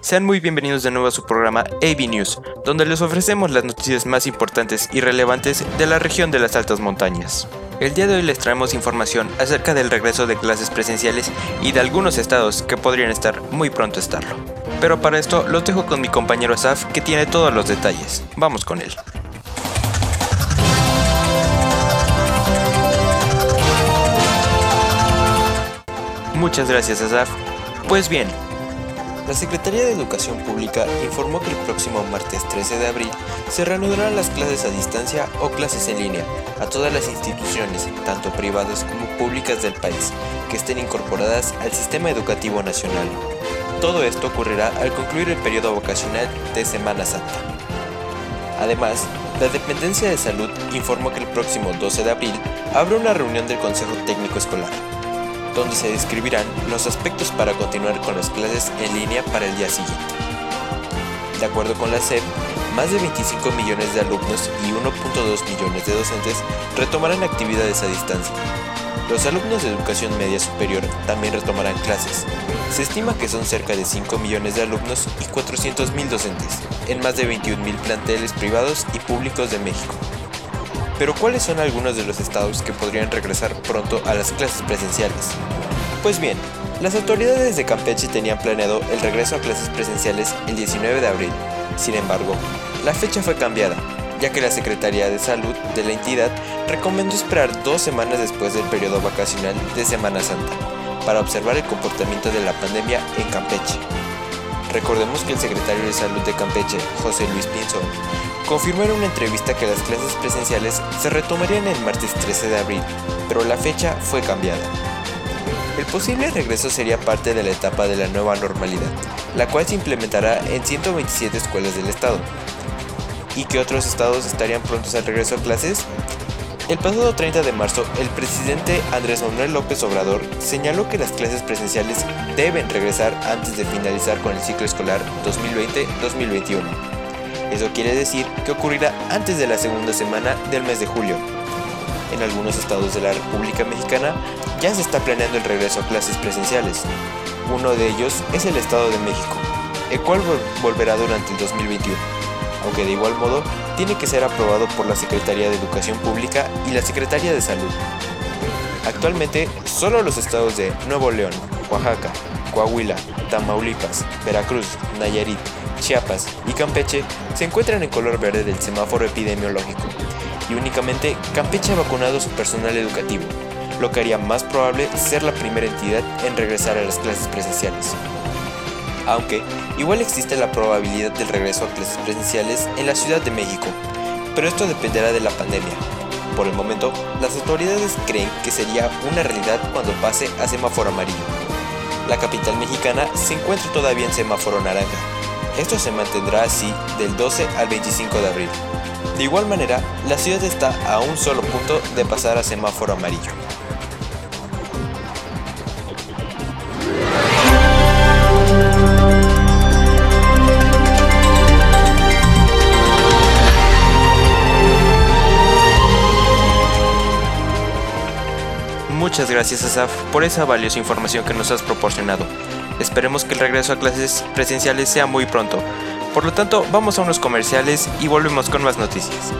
Sean muy bienvenidos de nuevo a su programa AB News, donde les ofrecemos las noticias más importantes y relevantes de la región de las altas montañas. El día de hoy les traemos información acerca del regreso de clases presenciales y de algunos estados que podrían estar muy pronto a estarlo. Pero para esto los dejo con mi compañero Asaf que tiene todos los detalles. Vamos con él. Muchas gracias Asaf. Pues bien, la Secretaría de Educación Pública informó que el próximo martes 13 de abril se reanudarán las clases a distancia o clases en línea a todas las instituciones, tanto privadas como públicas del país, que estén incorporadas al sistema educativo nacional. Todo esto ocurrirá al concluir el periodo vacacional de Semana Santa. Además, la Dependencia de Salud informó que el próximo 12 de abril habrá una reunión del Consejo Técnico Escolar donde se describirán los aspectos para continuar con las clases en línea para el día siguiente. De acuerdo con la SEP, más de 25 millones de alumnos y 1.2 millones de docentes retomarán actividades a distancia. Los alumnos de educación media superior también retomarán clases. Se estima que son cerca de 5 millones de alumnos y 400 mil docentes, en más de 21 mil planteles privados y públicos de México. Pero ¿cuáles son algunos de los estados que podrían regresar pronto a las clases presenciales? Pues bien, las autoridades de Campeche tenían planeado el regreso a clases presenciales el 19 de abril. Sin embargo, la fecha fue cambiada, ya que la Secretaría de Salud de la entidad recomendó esperar dos semanas después del periodo vacacional de Semana Santa para observar el comportamiento de la pandemia en Campeche. Recordemos que el secretario de Salud de Campeche, José Luis Pinzón, confirmó en una entrevista que las clases presenciales se retomarían el martes 13 de abril, pero la fecha fue cambiada. El posible regreso sería parte de la etapa de la nueva normalidad, la cual se implementará en 127 escuelas del estado. ¿Y qué otros estados estarían prontos al regreso a clases? El pasado 30 de marzo, el presidente Andrés Manuel López Obrador señaló que las clases presenciales deben regresar antes de finalizar con el ciclo escolar 2020-2021. Eso quiere decir que ocurrirá antes de la segunda semana del mes de julio. En algunos estados de la República Mexicana ya se está planeando el regreso a clases presenciales. Uno de ellos es el Estado de México, el cual volverá durante el 2021 aunque de igual modo tiene que ser aprobado por la Secretaría de Educación Pública y la Secretaría de Salud. Actualmente, solo los estados de Nuevo León, Oaxaca, Coahuila, Tamaulipas, Veracruz, Nayarit, Chiapas y Campeche se encuentran en color verde del semáforo epidemiológico, y únicamente Campeche ha vacunado su personal educativo, lo que haría más probable ser la primera entidad en regresar a las clases presenciales aunque igual existe la probabilidad del regreso a clases presenciales en la Ciudad de México, pero esto dependerá de la pandemia. Por el momento, las autoridades creen que sería una realidad cuando pase a semáforo amarillo. La capital mexicana se encuentra todavía en semáforo naranja. Esto se mantendrá así del 12 al 25 de abril. De igual manera, la ciudad está a un solo punto de pasar a semáforo amarillo. Muchas gracias Asaf por esa valiosa información que nos has proporcionado. Esperemos que el regreso a clases presenciales sea muy pronto. Por lo tanto, vamos a unos comerciales y volvemos con más noticias.